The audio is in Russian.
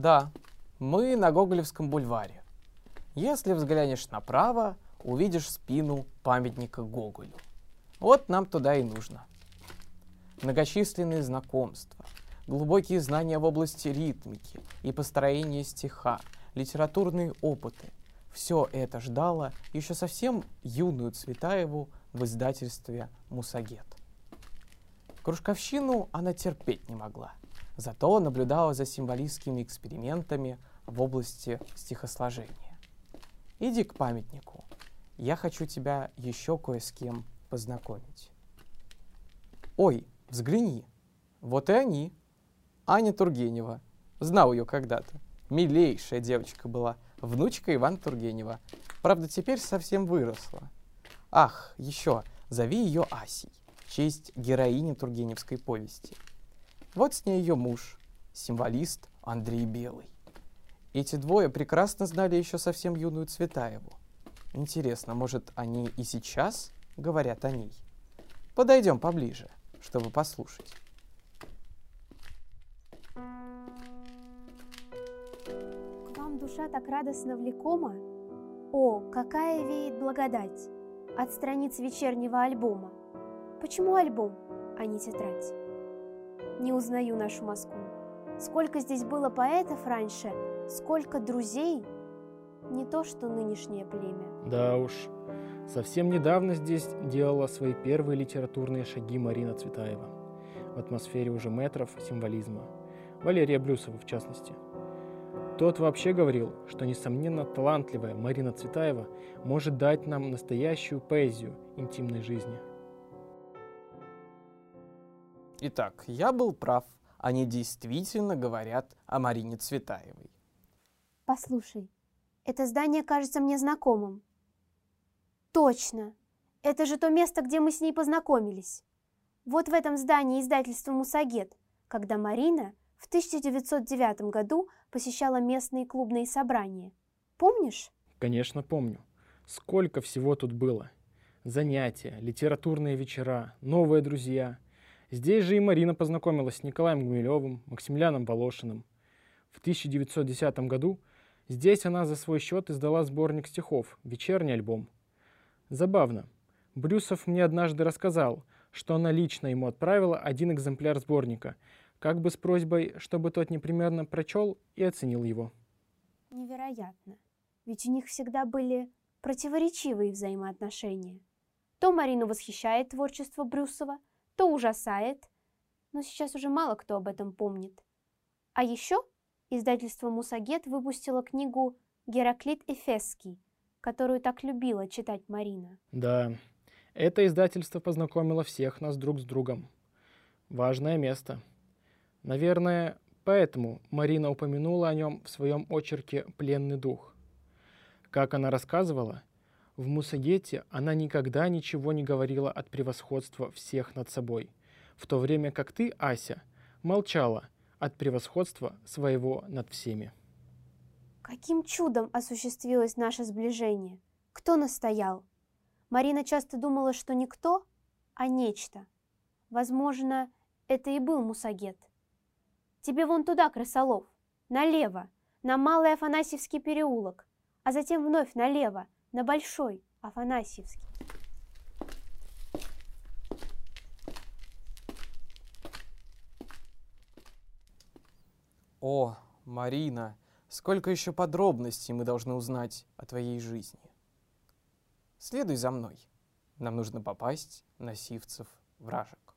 Да, мы на Гоголевском бульваре. Если взглянешь направо, увидишь спину памятника Гоголю. Вот нам туда и нужно. Многочисленные знакомства, глубокие знания в области ритмики и построения стиха, литературные опыты – все это ждало еще совсем юную Цветаеву в издательстве «Мусагет». Кружковщину она терпеть не могла, зато наблюдала за символистскими экспериментами в области стихосложения. «Иди к памятнику, я хочу тебя еще кое с кем познакомить». «Ой, взгляни, вот и они!» Аня Тургенева. Знал ее когда-то. Милейшая девочка была – внучка Ивана Тургенева. Правда, теперь совсем выросла. Ах, еще, зови ее Асей, честь героини Тургеневской повести. Вот с ней ее муж, символист Андрей Белый. Эти двое прекрасно знали еще совсем юную Цветаеву. Интересно, может, они и сейчас говорят о ней? Подойдем поближе, чтобы послушать. душа так радостно влекома? О, какая веет благодать от страниц вечернего альбома. Почему альбом, а не тетрадь? Не узнаю нашу Москву. Сколько здесь было поэтов раньше, сколько друзей, не то что нынешнее племя. Да уж, совсем недавно здесь делала свои первые литературные шаги Марина Цветаева в атмосфере уже метров символизма. Валерия Блюсова, в частности – тот вообще говорил, что, несомненно, талантливая Марина Цветаева может дать нам настоящую поэзию интимной жизни. Итак, я был прав. Они действительно говорят о Марине Цветаевой. Послушай, это здание кажется мне знакомым. Точно! Это же то место, где мы с ней познакомились. Вот в этом здании издательства «Мусагет», когда Марина в 1909 году посещала местные клубные собрания. Помнишь? Конечно, помню. Сколько всего тут было. Занятия, литературные вечера, новые друзья. Здесь же и Марина познакомилась с Николаем Гумилевым, Максимилианом Волошиным. В 1910 году здесь она за свой счет издала сборник стихов «Вечерний альбом». Забавно. Брюсов мне однажды рассказал, что она лично ему отправила один экземпляр сборника – как бы с просьбой, чтобы тот непременно прочел и оценил его. Невероятно. Ведь у них всегда были противоречивые взаимоотношения. То Марину восхищает творчество Брюсова, то ужасает, но сейчас уже мало кто об этом помнит. А еще издательство «Мусагет» выпустило книгу «Гераклит Эфесский», которую так любила читать Марина. Да, это издательство познакомило всех нас друг с другом. Важное место – Наверное, поэтому Марина упомянула о нем в своем очерке «Пленный дух». Как она рассказывала, в Мусагете она никогда ничего не говорила от превосходства всех над собой, в то время как ты, Ася, молчала от превосходства своего над всеми. Каким чудом осуществилось наше сближение? Кто настоял? Марина часто думала, что никто, а нечто. Возможно, это и был Мусагет. Тебе вон туда, крысолов, налево, на Малый Афанасьевский переулок, а затем вновь налево, на Большой Афанасьевский. О, Марина, сколько еще подробностей мы должны узнать о твоей жизни. Следуй за мной. Нам нужно попасть на Сивцев вражек.